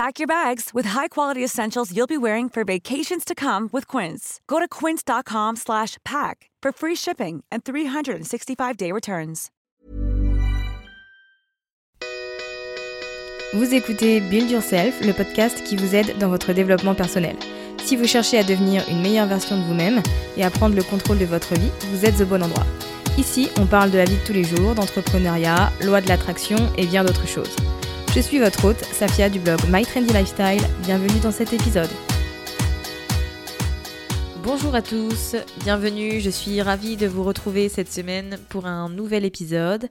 Pack your bags with high-quality essentials you'll be wearing for vacations to come with Quince. Go to quince.com/pack for free shipping and 365-day returns. Vous écoutez Build Yourself, le podcast qui vous aide dans votre développement personnel. Si vous cherchez à devenir une meilleure version de vous-même et à prendre le contrôle de votre vie, vous êtes au bon endroit. Ici, on parle de la vie de tous les jours, d'entrepreneuriat, loi de l'attraction et bien d'autres choses. Je suis votre hôte, Safia du blog My Trendy Lifestyle. Bienvenue dans cet épisode. Bonjour à tous, bienvenue, je suis ravie de vous retrouver cette semaine pour un nouvel épisode.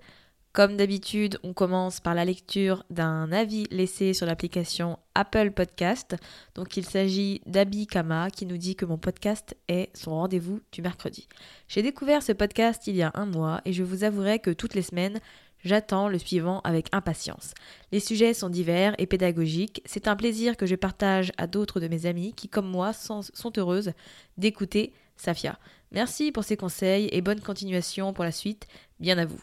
Comme d'habitude, on commence par la lecture d'un avis laissé sur l'application Apple Podcast. Donc il s'agit d'Abi Kama qui nous dit que mon podcast est son rendez-vous du mercredi. J'ai découvert ce podcast il y a un mois et je vous avouerai que toutes les semaines, J'attends le suivant avec impatience. Les sujets sont divers et pédagogiques. C'est un plaisir que je partage à d'autres de mes amis qui, comme moi, sont, heureuses d'écouter Safia. Merci pour ces conseils et bonne continuation pour la suite. Bien à vous.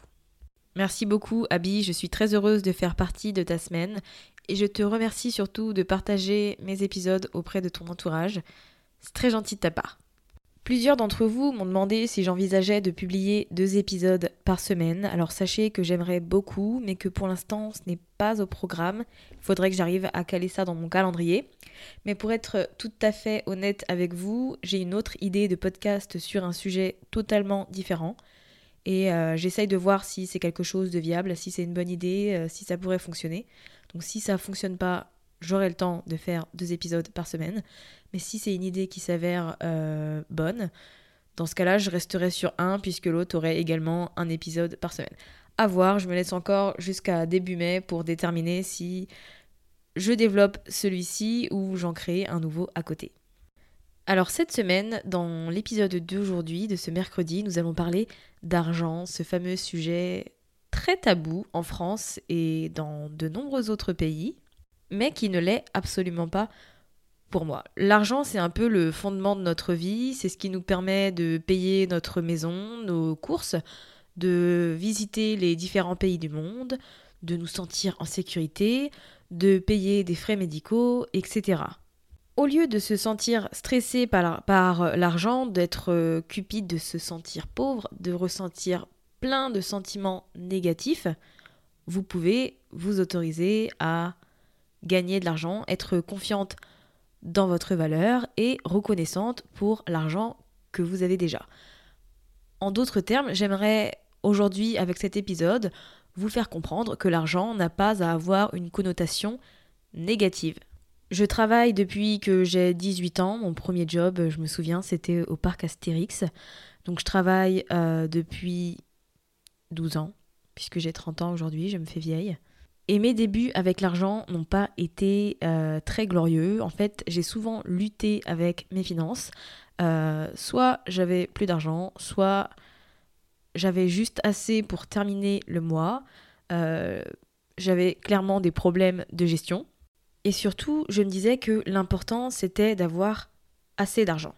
Merci beaucoup, Abby. Je suis très heureuse de faire partie de ta semaine et je te remercie surtout de partager mes épisodes auprès de ton entourage. C'est très gentil de ta part. Plusieurs d'entre vous m'ont demandé si j'envisageais de publier deux épisodes par semaine. Alors sachez que j'aimerais beaucoup, mais que pour l'instant ce n'est pas au programme. Il faudrait que j'arrive à caler ça dans mon calendrier. Mais pour être tout à fait honnête avec vous, j'ai une autre idée de podcast sur un sujet totalement différent. Et euh, j'essaye de voir si c'est quelque chose de viable, si c'est une bonne idée, euh, si ça pourrait fonctionner. Donc si ça fonctionne pas, j'aurai le temps de faire deux épisodes par semaine. Mais si c'est une idée qui s'avère euh, bonne, dans ce cas-là, je resterai sur un puisque l'autre aurait également un épisode par semaine. À voir, je me laisse encore jusqu'à début mai pour déterminer si je développe celui-ci ou j'en crée un nouveau à côté. Alors cette semaine, dans l'épisode d'aujourd'hui, de ce mercredi, nous allons parler d'argent, ce fameux sujet très tabou en France et dans de nombreux autres pays, mais qui ne l'est absolument pas pour moi. L'argent, c'est un peu le fondement de notre vie, c'est ce qui nous permet de payer notre maison, nos courses, de visiter les différents pays du monde, de nous sentir en sécurité, de payer des frais médicaux, etc. Au lieu de se sentir stressé par, l'argent, d'être cupide, de se sentir pauvre, de ressentir plein de sentiments négatifs, vous pouvez vous autoriser à gagner de l'argent, être confiante dans votre valeur et reconnaissante pour l'argent que vous avez déjà. En d'autres termes, j'aimerais aujourd'hui, avec cet épisode, vous faire comprendre que l'argent n'a pas à avoir une connotation négative. Je travaille depuis que j'ai 18 ans. Mon premier job, je me souviens, c'était au parc Astérix. Donc je travaille euh, depuis 12 ans, puisque j'ai 30 ans aujourd'hui, je me fais vieille. Et mes débuts avec l'argent n'ont pas été euh, très glorieux. En fait, j'ai souvent lutté avec mes finances. Euh, soit j'avais plus d'argent, soit j'avais juste assez pour terminer le mois. Euh, j'avais clairement des problèmes de gestion. Et surtout, je me disais que l'important, c'était d'avoir assez d'argent.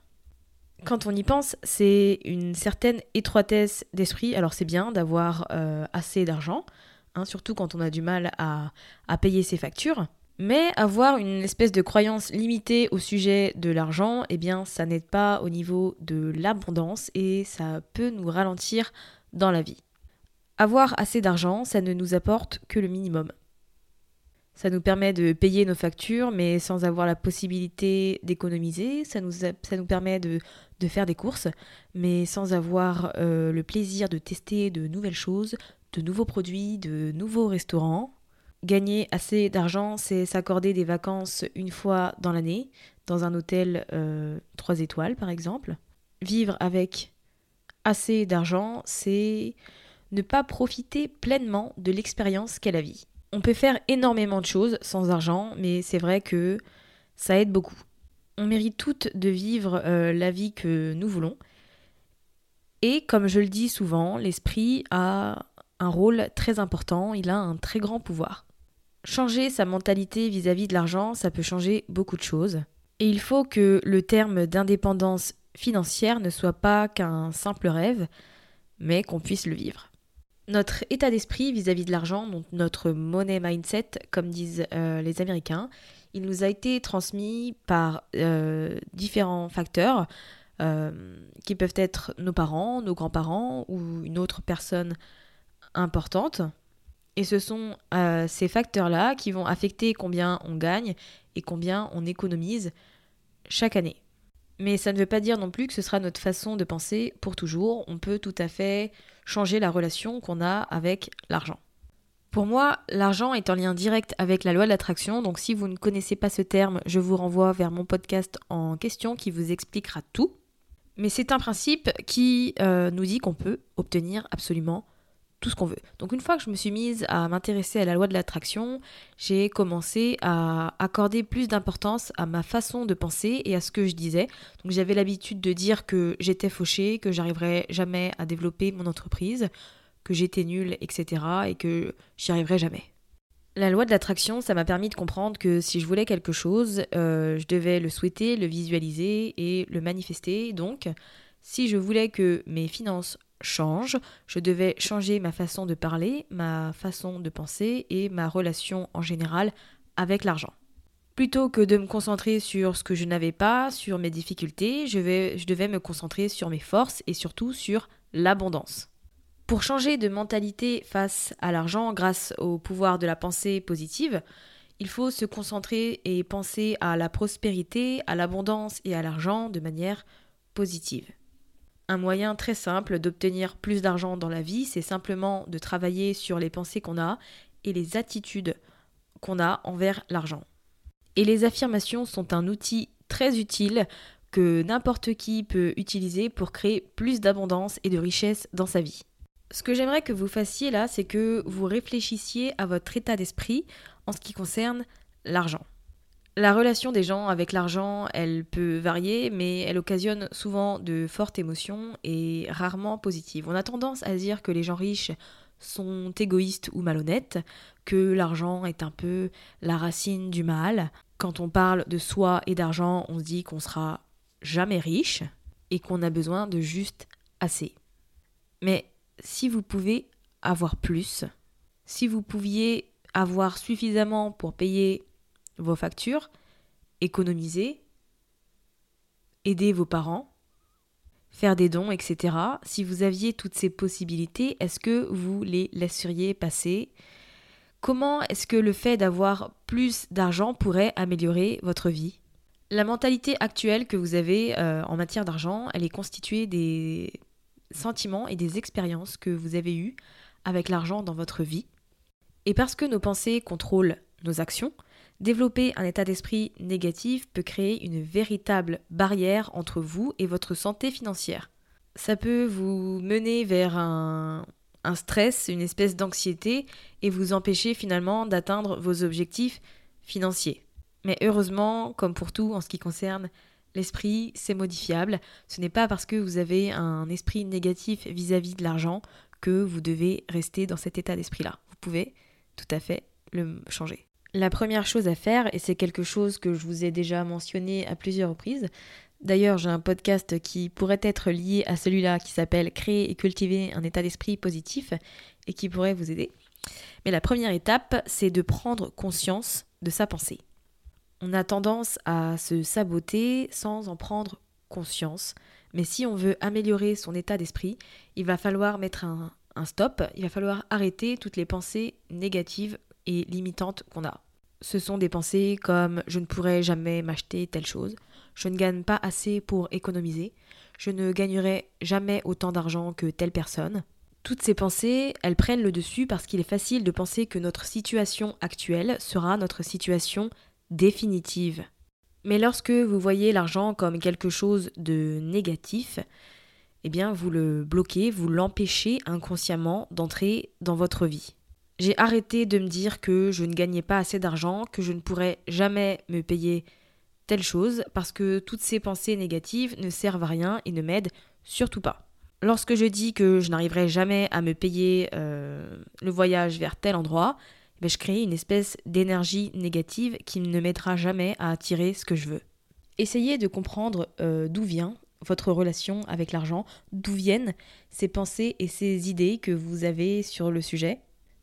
Quand on y pense, c'est une certaine étroitesse d'esprit. Alors c'est bien d'avoir assez d'argent, hein, surtout quand on a du mal à, à payer ses factures. Mais avoir une espèce de croyance limitée au sujet de l'argent, eh bien ça n'aide pas au niveau de l'abondance et ça peut nous ralentir dans la vie. Avoir assez d'argent, ça ne nous apporte que le minimum. Ça nous permet de payer nos factures, mais sans avoir la possibilité d'économiser. Ça nous, ça nous permet de, de, faire des courses, mais sans avoir euh, le plaisir de tester de nouvelles choses, de nouveaux produits, de nouveaux restaurants. Gagner assez d'argent, c'est s'accorder des vacances une fois dans l'année, dans un hôtel euh, 3 étoiles par exemple. Vivre avec assez d'argent, c'est ne pas profiter pleinement de l'expérience qu'est la vie. On peut faire énormément de choses sans argent, mais c'est vrai que ça aide beaucoup. On mérite toutes de vivre euh, la vie que nous voulons. Et comme je le dis souvent, l'esprit a un rôle très important, il a un très grand pouvoir. Changer sa mentalité vis-à-vis -vis de l'argent, ça peut changer beaucoup de choses. Et il faut que le terme d'indépendance financière ne soit pas qu'un simple rêve, mais qu'on puisse le vivre notre état d'esprit vis-à-vis de l'argent, donc notre money mindset, comme disent euh, les Américains, il nous a été transmis par euh, différents facteurs euh, qui peuvent être nos parents, nos grands-parents ou une autre personne importante. Et ce sont ces facteurs-là qui vont affecter combien on gagne et combien on économise chaque année. Mais ça ne veut pas dire non plus que ce sera notre façon de penser pour toujours. On peut tout à fait changer la relation qu'on a avec l'argent. Pour moi, l'argent est en lien direct avec la loi de l'attraction, donc si vous ne connaissez pas ce terme, je vous renvoie vers mon podcast en question qui vous expliquera tout. Mais c'est un principe qui euh, nous dit qu'on peut obtenir absolument tout ce qu'on veut. Donc une fois que je me suis mise à m'intéresser à la loi de l'attraction, j'ai commencé à accorder plus d'importance à ma façon de penser et à ce que je disais. Donc j'avais l'habitude de dire que j'étais fauchée, que j'arriverais jamais à développer mon entreprise, que j'étais nulle, etc. et que j'y arriverais jamais. La loi de l'attraction, ça m'a permis de comprendre que si je voulais quelque chose, euh, je devais le souhaiter, le visualiser et le manifester. Donc, si je voulais que mes finances change, je devais changer ma façon de parler, ma façon de penser et ma relation en général avec l'argent. Plutôt que de me concentrer sur ce que je n'avais pas, sur mes difficultés, je, vais, je devais me concentrer sur mes forces et surtout sur l'abondance. Pour changer de mentalité face à l'argent grâce au pouvoir de la pensée positive, il faut se concentrer et penser à la prospérité, à l'abondance et à l'argent de manière positive. Un moyen très simple d'obtenir plus d'argent dans la vie, c'est simplement de travailler sur les pensées qu'on a et les attitudes qu'on a envers l'argent. Et les affirmations sont un outil très utile que n'importe qui peut utiliser pour créer plus d'abondance et de richesse dans sa vie. Ce que j'aimerais que vous fassiez là, c'est que vous réfléchissiez à votre état d'esprit en ce qui concerne l'argent. La relation des gens avec l'argent, elle peut varier, mais elle occasionne souvent de fortes émotions et rarement positives. On a tendance à dire que les gens riches sont égoïstes ou malhonnêtes, que l'argent est un peu la racine du mal. Quand on parle de soi et d'argent, on se dit qu'on sera jamais riche et qu'on a besoin de juste assez. Mais si vous pouvez avoir plus, si vous pouviez avoir suffisamment pour payer vos factures, économiser, aider vos parents, faire des dons, etc. Si vous aviez toutes ces possibilités, est-ce que vous les laisseriez passer? Comment est-ce que le fait d'avoir plus d'argent pourrait améliorer votre vie? La mentalité actuelle que vous avez euh, en matière d'argent, elle est constituée des sentiments et des expériences que vous avez eues avec l'argent dans votre vie. Et parce que nos pensées contrôlent nos actions, Développer un état d'esprit négatif peut créer une véritable barrière entre vous et votre santé financière. Ça peut vous mener vers un, stress, une espèce d'anxiété et vous empêcher finalement d'atteindre vos objectifs financiers. Mais heureusement, comme pour tout en ce qui concerne l'esprit, c'est modifiable. Ce n'est pas parce que vous avez un esprit négatif vis-à-vis -vis de l'argent que vous devez rester dans cet état d'esprit-là. Vous pouvez tout à fait le changer. La première chose à faire, et c'est quelque chose que je vous ai déjà mentionné à plusieurs reprises, D'ailleurs, j'ai un podcast qui pourrait être lié à celui-là qui s'appelle Créer et cultiver un état d'esprit positif et qui pourrait vous aider. Mais la première étape, c'est de prendre conscience de sa pensée. On a tendance à se saboter sans en prendre conscience, mais si on veut améliorer son état d'esprit, il va falloir mettre un, stop, il va falloir arrêter toutes les pensées négatives et limitantes qu'on a. Ce sont des pensées comme je ne pourrai jamais m'acheter telle chose, je ne gagne pas assez pour économiser, je ne gagnerai jamais autant d'argent que telle personne. Toutes ces pensées, elles prennent le dessus parce qu'il est facile de penser que notre situation actuelle sera notre situation définitive. Mais lorsque vous voyez l'argent comme quelque chose de négatif, eh bien vous le bloquez, vous l'empêchez inconsciemment d'entrer dans votre vie. J'ai arrêté de me dire que je ne gagnais pas assez d'argent, que je ne pourrais jamais me payer telle chose, parce que toutes ces pensées négatives ne servent à rien et ne m'aident surtout pas. Lorsque je dis que je n'arriverai jamais à me payer euh, le voyage vers tel endroit, eh ben, je crée une espèce d'énergie négative qui ne m'aidera jamais à attirer ce que je veux. Essayez de comprendre euh, d'où vient votre relation avec l'argent, d'où viennent ces pensées et ces idées que vous avez sur le sujet.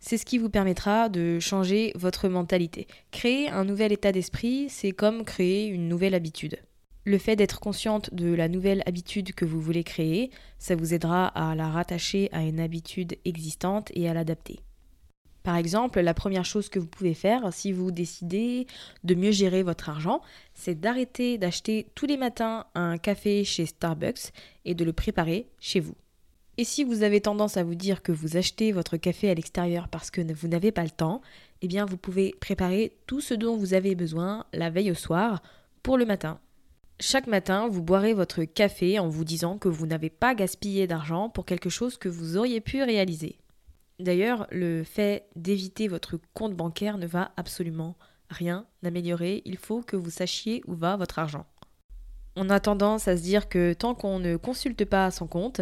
C'est ce qui vous permettra de changer votre mentalité. Créer un nouvel état d'esprit, c'est comme créer une nouvelle habitude. Le fait d'être consciente de la nouvelle habitude que vous voulez créer, ça vous aidera à la rattacher à une habitude existante et à l'adapter. Par exemple, la première chose que vous pouvez faire si vous décidez de mieux gérer votre argent, c'est d'arrêter d'acheter tous les matins un café chez Starbucks et de le préparer chez vous. Et si vous avez tendance à vous dire que vous achetez votre café à l'extérieur parce que vous n'avez pas le temps, eh bien vous pouvez préparer tout ce dont vous avez besoin la veille au soir pour le matin. Chaque matin, vous boirez votre café en vous disant que vous n'avez pas gaspillé d'argent pour quelque chose que vous auriez pu réaliser. D'ailleurs, le fait d'éviter votre compte bancaire ne va absolument rien améliorer, il faut que vous sachiez où va votre argent. On a tendance à se dire que tant qu'on ne consulte pas son compte,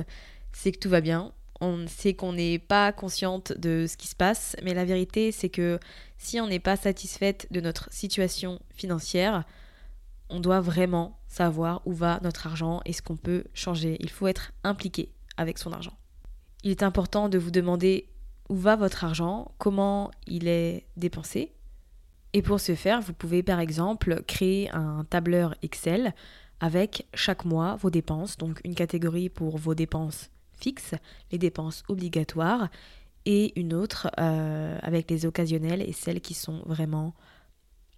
c'est que tout va bien. On sait qu'on n'est pas consciente de ce qui se passe, mais la vérité, c'est que si on n'est pas satisfaite de notre situation financière, on doit vraiment savoir où va notre argent et ce qu'on peut changer. Il faut être impliqué avec son argent. Il est important de vous demander où va votre argent, comment il est dépensé. Et pour ce faire, vous pouvez par exemple créer un tableur Excel avec chaque mois vos dépenses, donc une catégorie pour vos dépenses les dépenses obligatoires, et une autre euh, avec les occasionnelles et celles qui sont vraiment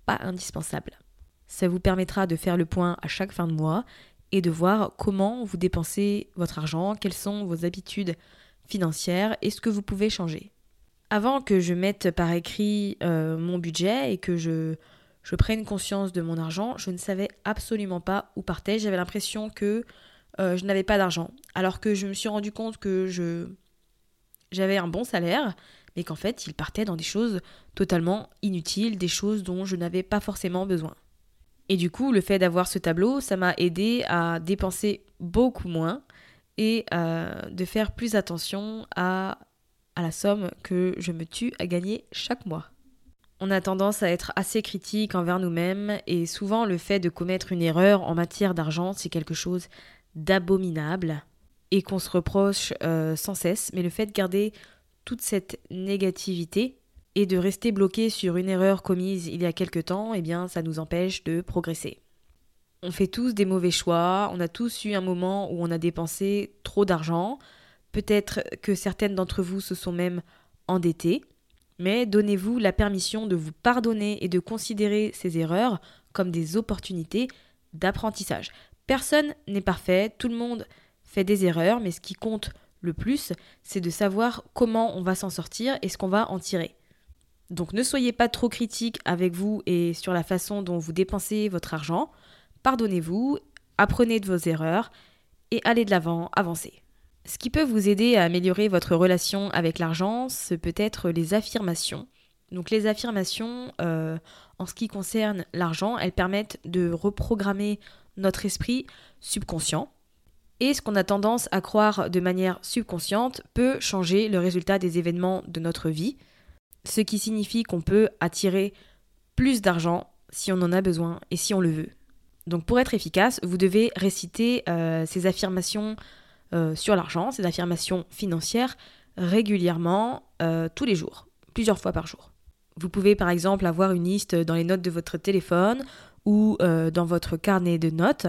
pas indispensables. Ça vous permettra de faire le point à chaque fin de mois et de voir comment vous dépensez votre argent, quelles sont vos habitudes financières et ce que vous pouvez changer. Avant que je mette par écrit euh, mon budget et que je, je prenne conscience de mon argent, je ne savais absolument pas où partait. J'avais l'impression que euh, je n'avais pas d'argent. Alors que je me suis rendu compte que je j'avais un bon salaire, mais qu'en fait, il partait dans des choses totalement inutiles, des choses dont je n'avais pas forcément besoin. Et du coup, le fait d'avoir ce tableau, ça m'a aidé à dépenser beaucoup moins et euh, de faire plus attention à, à la somme que je me tue à gagner chaque mois. On a tendance à être assez critique envers nous-mêmes et souvent le fait de commettre une erreur en matière d'argent, c'est quelque chose d'abominable et qu'on se reproche euh, sans cesse, mais le fait de garder toute cette négativité et de rester bloqué sur une erreur commise il y a quelque temps, eh bien ça nous empêche de progresser. On fait tous des mauvais choix, on a tous eu un moment où on a dépensé trop d'argent, peut-être que certaines d'entre vous se sont même endettées, mais donnez-vous la permission de vous pardonner et de considérer ces erreurs comme des opportunités d'apprentissage. Personne n'est parfait, tout le monde fait des erreurs, mais ce qui compte le plus, c'est de savoir comment on va s'en sortir et ce qu'on va en tirer. Donc ne soyez pas trop critique avec vous et sur la façon dont vous dépensez votre argent. Pardonnez-vous, apprenez de vos erreurs et allez de l'avant, avancez. Ce qui peut vous aider à améliorer votre relation avec l'argent, ce peut être les affirmations. Donc les affirmations, euh, en ce qui concerne l'argent, elles permettent de reprogrammer notre esprit subconscient. Et ce qu'on a tendance à croire de manière subconsciente peut changer le résultat des événements de notre vie, ce qui signifie qu'on peut attirer plus d'argent si on en a besoin et si on le veut. Donc pour être efficace, vous devez réciter euh, ces affirmations euh, sur l'argent, ces affirmations financières régulièrement, euh, tous les jours, plusieurs fois par jour. Vous pouvez par exemple avoir une liste dans les notes de votre téléphone ou dans votre carnet de notes.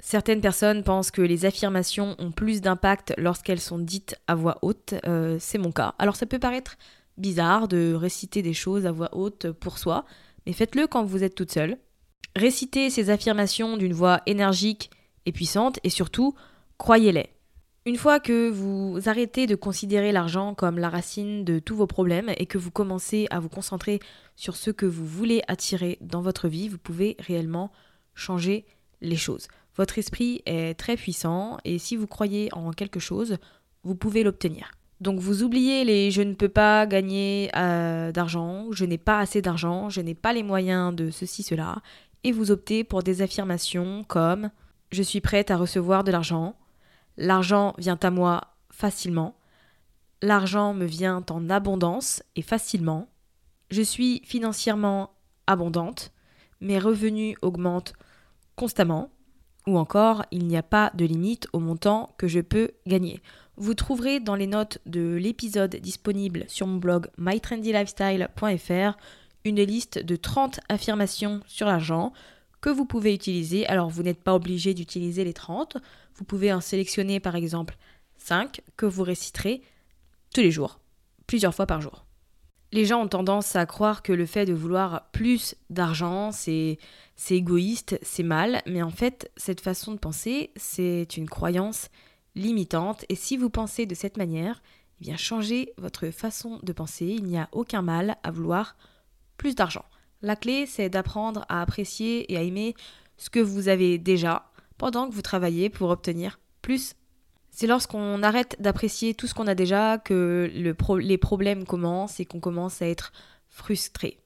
Certaines personnes pensent que les affirmations ont plus d'impact lorsqu'elles sont dites à voix haute. C'est mon cas. Alors ça peut paraître bizarre de réciter des choses à voix haute pour soi, mais faites-le quand vous êtes toute seule. Récitez ces affirmations d'une voix énergique et puissante et surtout, croyez-les. Une fois que vous arrêtez de considérer l'argent comme la racine de tous vos problèmes et que vous commencez à vous concentrer sur ce que vous voulez attirer dans votre vie, vous pouvez réellement changer les choses. Votre esprit est très puissant et si vous croyez en quelque chose, vous pouvez l'obtenir. Donc vous oubliez les je ne peux pas gagner euh, d'argent, je n'ai pas assez d'argent, je n'ai pas les moyens de ceci, cela, et vous optez pour des affirmations comme je suis prête à recevoir de l'argent, l'argent vient à moi facilement, l'argent me vient en abondance et facilement, je suis financièrement abondante, mes revenus augmentent constamment, ou encore il n'y a pas de limite au montant que je peux gagner. Vous trouverez dans les notes de l'épisode disponible sur mon blog mytrendylifestyle.fr une liste de 30 affirmations sur l'argent que vous pouvez utiliser. Alors vous n'êtes pas obligé d'utiliser les 30, vous pouvez en sélectionner par exemple 5 que vous réciterez tous les jours, plusieurs fois par jour. Les gens ont tendance à croire que le fait de vouloir plus d'argent, c'est égoïste, c'est mal, mais en fait, cette façon de penser, c'est une croyance limitante. Et si vous pensez de cette manière, eh bien changez votre façon de penser. Il n'y a aucun mal à vouloir plus d'argent. La clé, c'est d'apprendre à apprécier et à aimer ce que vous avez déjà pendant que vous travaillez pour obtenir plus. C'est lorsqu'on arrête d'apprécier tout ce qu'on a déjà que les problèmes commencent et qu'on commence à être frustré.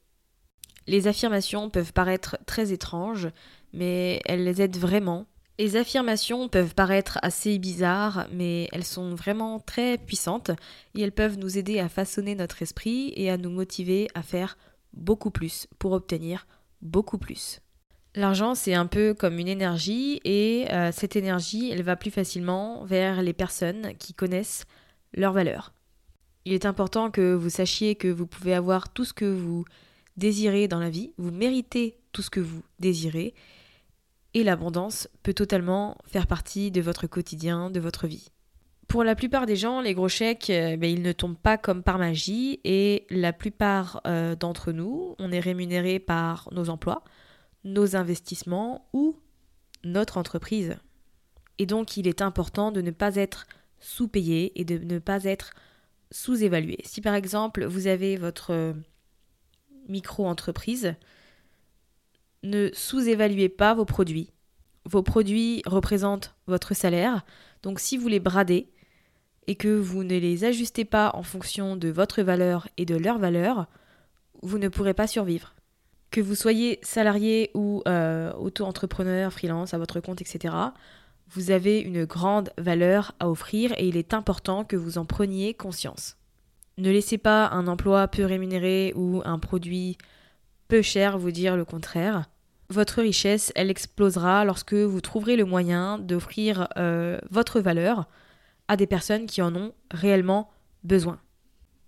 Les affirmations peuvent paraître très étranges, mais elles les aident vraiment les affirmations peuvent paraître assez bizarres, mais elles sont vraiment très puissantes et elles peuvent nous aider à façonner notre esprit et à nous motiver à faire beaucoup plus pour obtenir beaucoup plus. L'argent, c'est un peu comme une énergie et euh, cette énergie, elle va plus facilement vers les personnes qui connaissent leur valeur. Il est important que vous sachiez que vous pouvez avoir tout ce que vous désirez dans la vie, vous méritez tout ce que vous désirez et l'abondance peut totalement faire partie de votre quotidien, de votre vie. Pour la plupart des gens, les gros chèques, euh, ben, ils ne tombent pas comme par magie et la plupart euh, d'entre nous, on est rémunéré par nos emplois, nos investissements ou notre entreprise. Et donc, il est important de ne pas être sous-payé et de ne pas être sous-évalué. Si par exemple, vous avez votre micro-entreprise, ne sous-évaluez pas vos produits. Vos produits représentent votre salaire, donc si vous les bradez et que vous ne les ajustez pas en fonction de votre valeur et de leur valeur, vous ne pourrez pas survivre. Que vous soyez salarié ou euh, auto-entrepreneur, freelance, à votre compte, etc., vous avez une grande valeur à offrir et il est important que vous en preniez conscience. Ne laissez pas un emploi peu rémunéré ou un produit peu cher vous dire le contraire. Votre richesse, elle explosera lorsque vous trouverez le moyen d'offrir euh, votre valeur à des personnes qui en ont réellement besoin.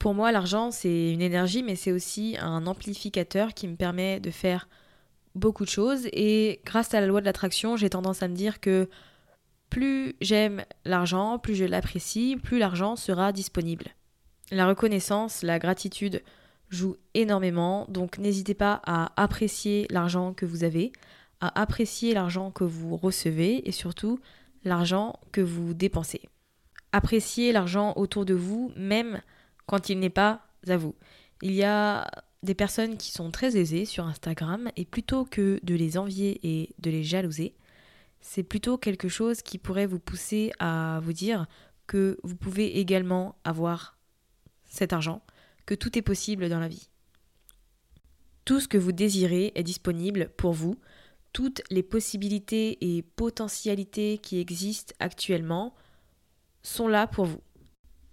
Pour moi, l'argent, c'est une énergie, mais c'est aussi un amplificateur qui me permet de faire beaucoup de choses. Et grâce à la loi de l'attraction, j'ai tendance à me dire que plus j'aime l'argent, plus je l'apprécie, plus l'argent sera disponible. La reconnaissance, la gratitude joue énormément, donc n'hésitez pas à apprécier l'argent que vous avez, à apprécier l'argent que vous recevez et surtout l'argent que vous dépensez. Appréciez l'argent autour de vous, même quand il n'est pas à vous. Il y a des personnes qui sont très aisées sur Instagram et plutôt que de les envier et de les jalouser, c'est plutôt quelque chose qui pourrait vous pousser à vous dire que vous pouvez également avoir cet argent, que tout est possible dans la vie. Tout ce que vous désirez est disponible pour vous. Toutes les possibilités et potentialités qui existent actuellement sont là pour vous.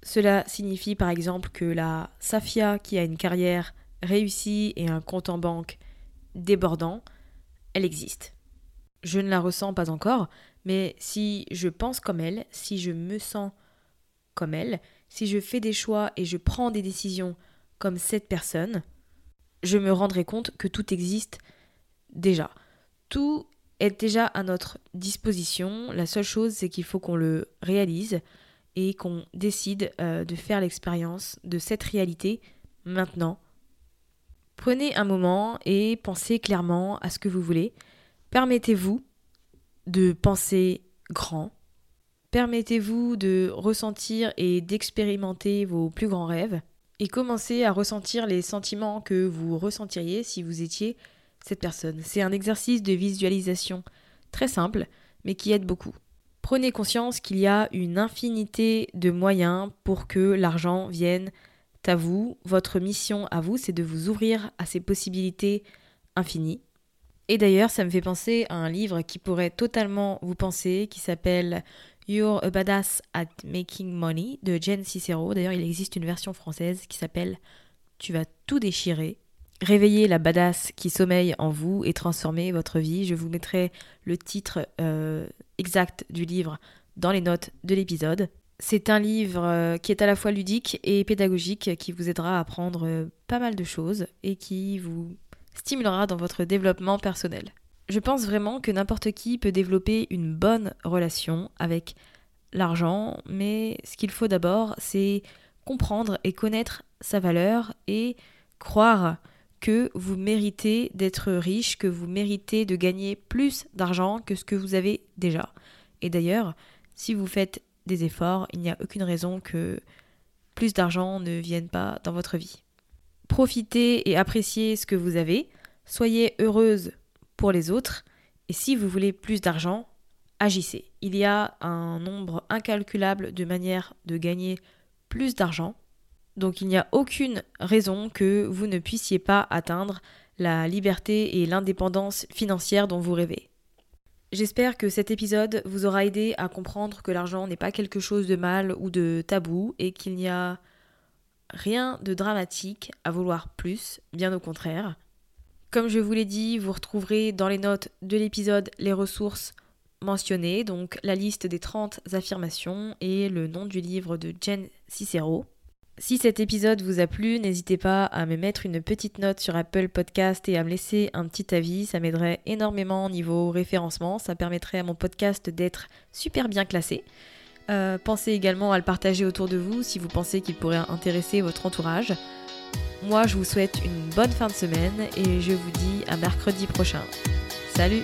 Cela signifie par exemple que la Safia qui a une carrière réussie et un compte en banque débordant, elle existe. je ne la ressens pas encore, mais si je pense comme elle, si je me sens comme elle, si je fais des choix et je prends des décisions comme cette personne, je me rendrai compte que tout existe déjà. Tout est déjà à notre disposition. La seule chose, c'est qu'il faut qu'on le réalise et qu'on décide euh, de faire l'expérience de cette réalité maintenant. Prenez un moment et pensez clairement à ce que vous voulez. Permettez-vous de penser grand. Permettez-vous de ressentir et d'expérimenter vos plus grands rêves et commencez à ressentir les sentiments que vous ressentiriez si vous étiez cette personne. C'est un exercice de visualisation très simple, mais qui aide beaucoup. Prenez conscience qu'il y a une infinité de moyens pour que l'argent vienne à vous. Votre mission à vous, c'est de vous ouvrir à ces possibilités infinies. Et d'ailleurs, ça me fait penser à un livre qui pourrait totalement vous penser, qui s'appelle You're a Badass at Making Money de Jen Cicero. D'ailleurs, il existe une version française qui s'appelle Tu vas tout déchirer. Réveillez la badass qui sommeille en vous et transformer votre vie. Je vous mettrai le titre euh, exact du livre dans les notes de l'épisode. C'est un livre euh, qui est à la fois ludique et pédagogique, qui vous aidera à apprendre euh, pas mal de choses et qui vous stimulera dans votre développement personnel. Je pense vraiment que n'importe qui peut développer une bonne relation avec l'argent, mais ce qu'il faut d'abord, c'est comprendre et connaître sa valeur et croire que vous méritez d'être riche, que vous méritez de gagner plus d'argent que ce que vous avez déjà. Et d'ailleurs, si vous faites des efforts, il n'y a aucune raison que plus d'argent ne vienne pas dans votre vie. Profitez et appréciez ce que vous avez, soyez heureuse pour les autres. Et si vous voulez plus d'argent, agissez. Il y a un nombre incalculable de manières de gagner plus d'argent. Donc il n'y a aucune raison que vous ne puissiez pas atteindre la liberté et l'indépendance financière dont vous rêvez. J'espère que cet épisode vous aura aidé à comprendre que l'argent n'est pas quelque chose de mal ou de tabou et qu'il n'y a rien de dramatique à vouloir plus, bien au contraire. Comme je vous l'ai dit, vous retrouverez dans les notes de l'épisode les ressources mentionnées, donc la liste des 30 affirmations et le nom du livre de Jen Cicero. Si cet épisode vous a plu, n'hésitez pas à me mettre une petite note sur Apple Podcast et à me laisser un petit avis, ça m'aiderait énormément au niveau référencement, ça permettrait à mon podcast d'être super bien classé. Euh, pensez également à le partager autour de vous si vous pensez qu'il pourrait intéresser votre entourage. Moi, je vous souhaite une bonne fin de semaine et je vous dis à mercredi prochain. Salut